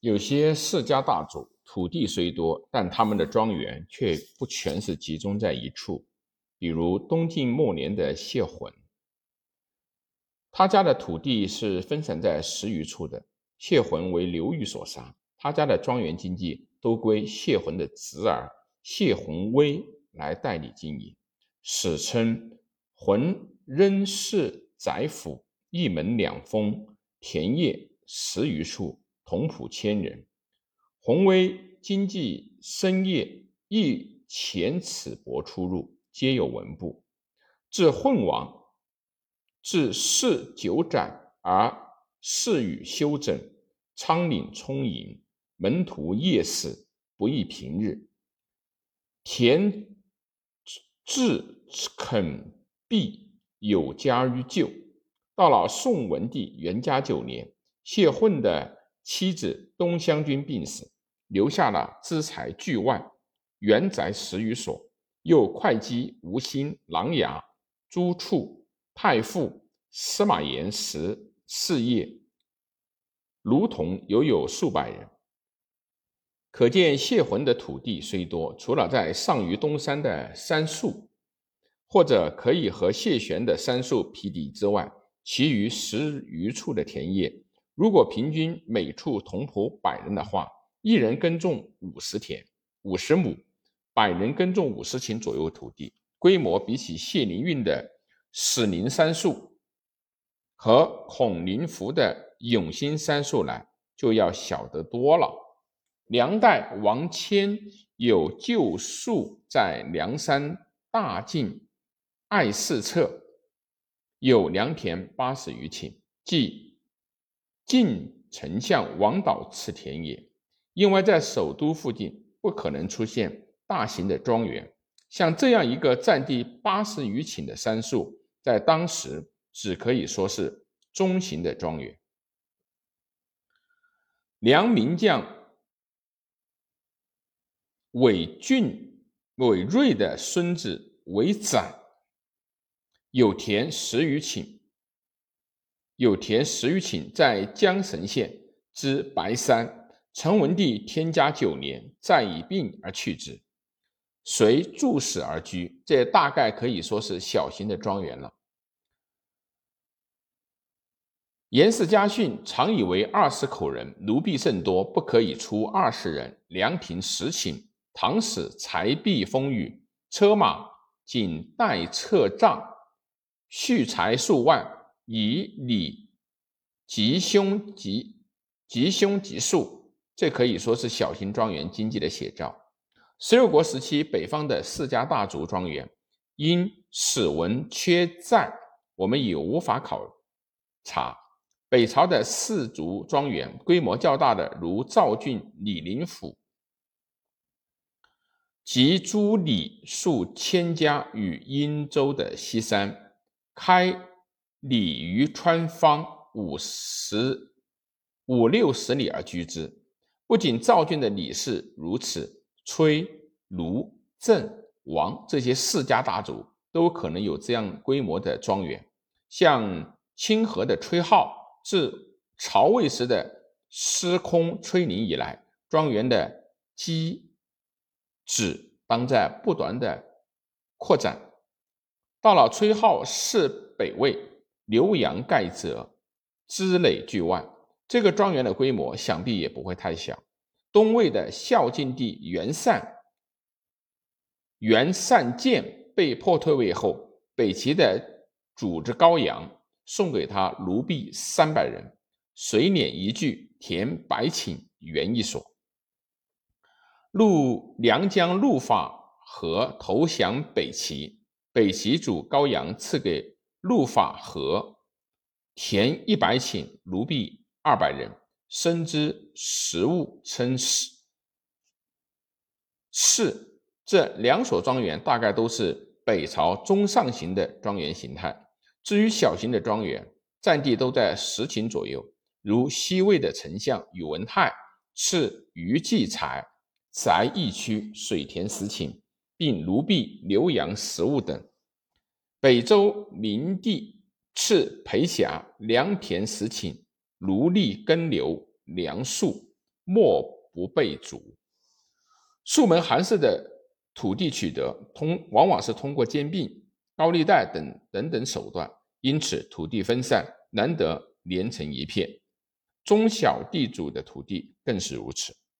有些世家大族土地虽多，但他们的庄园却不全是集中在一处。比如东晋末年的谢浑，他家的土地是分散在十余处的。谢浑为刘裕所杀，他家的庄园经济都归谢浑的侄儿谢浑威来代理经营。史称浑仍氏宰府，一门两封，田业十余处。同仆千人，弘威经济深业，亦钱尺帛出入，皆有文部。至混王，至世九载，而事与修整，仓廪充盈，门徒夜市不亦平日。田治垦币有加于旧。到了宋文帝元嘉九年，谢混的。妻子东乡君病死，留下了资财巨万，原宅十余所，又会稽、吴兴、琅琊、诸处、太傅、司马炎时事业，如同犹有数百人。可见谢浑的土地虽多，除了在上虞东山的杉树，或者可以和谢玄的杉树匹敌之外，其余十余处的田野。如果平均每处同仆百人的话，一人耕种五十田、五十亩，百人耕种五十顷左右土地，规模比起谢灵运的史宁杉树和孔林福的永兴杉树来，就要小得多了。梁代王谦有旧树在梁山大境爱四侧，有良田八十余顷，即。晋丞相王导此田野，因为在首都附近不可能出现大型的庄园，像这样一个占地八十余顷的杉树，在当时只可以说是中型的庄园。梁名将韦俊、韦睿的孙子韦展有田十余顷。有田十余顷，在江神县之白山。陈文帝天嘉九年，再以病而去之，随住史而居。这大概可以说是小型的庄园了。严氏家训常以为二十口人，奴婢甚多，不可以出二十人。良平十顷。唐史财币丰裕，车马仅带车帐，蓄财数万。以礼吉凶吉吉凶吉数，这可以说是小型庄园经济的写照。十六国时期，北方的世家大族庄园，因史文缺载，我们已无法考察。北朝的氏族庄园规模较大的，如赵郡李林府及朱里数千家与殷州的西山开。鲤于川方五十五六十里而居之。不仅赵郡的李氏如此，崔、卢、郑、王这些世家大族都可能有这样规模的庄园。像清河的崔浩，自曹魏时的司空崔宁以来，庄园的基址当在不断的扩展。到了崔浩是北魏。浏阳盖泽，支垒巨万，这个庄园的规模想必也不会太小。东魏的孝敬帝元善，元善建被迫退位后，北齐的主子高阳送给他奴婢三百人，水碾一具，田百顷，园一所。陆梁将陆法和投降北齐，北齐主高阳赐给。陆法和田一百顷，奴婢二百人，生之食物称食。是这两所庄园大概都是北朝中上型的庄园形态。至于小型的庄园，占地都在十顷左右，如西魏的丞相宇文泰赐余继才宅一区，水田十顷，并奴婢留养食物等。北周明帝赐裴霞良田十顷，奴隶耕牛粮粟，莫不备足。数门寒士的土地取得通往往是通过兼并、高利贷等等等手段，因此土地分散，难得连成一片。中小地主的土地更是如此。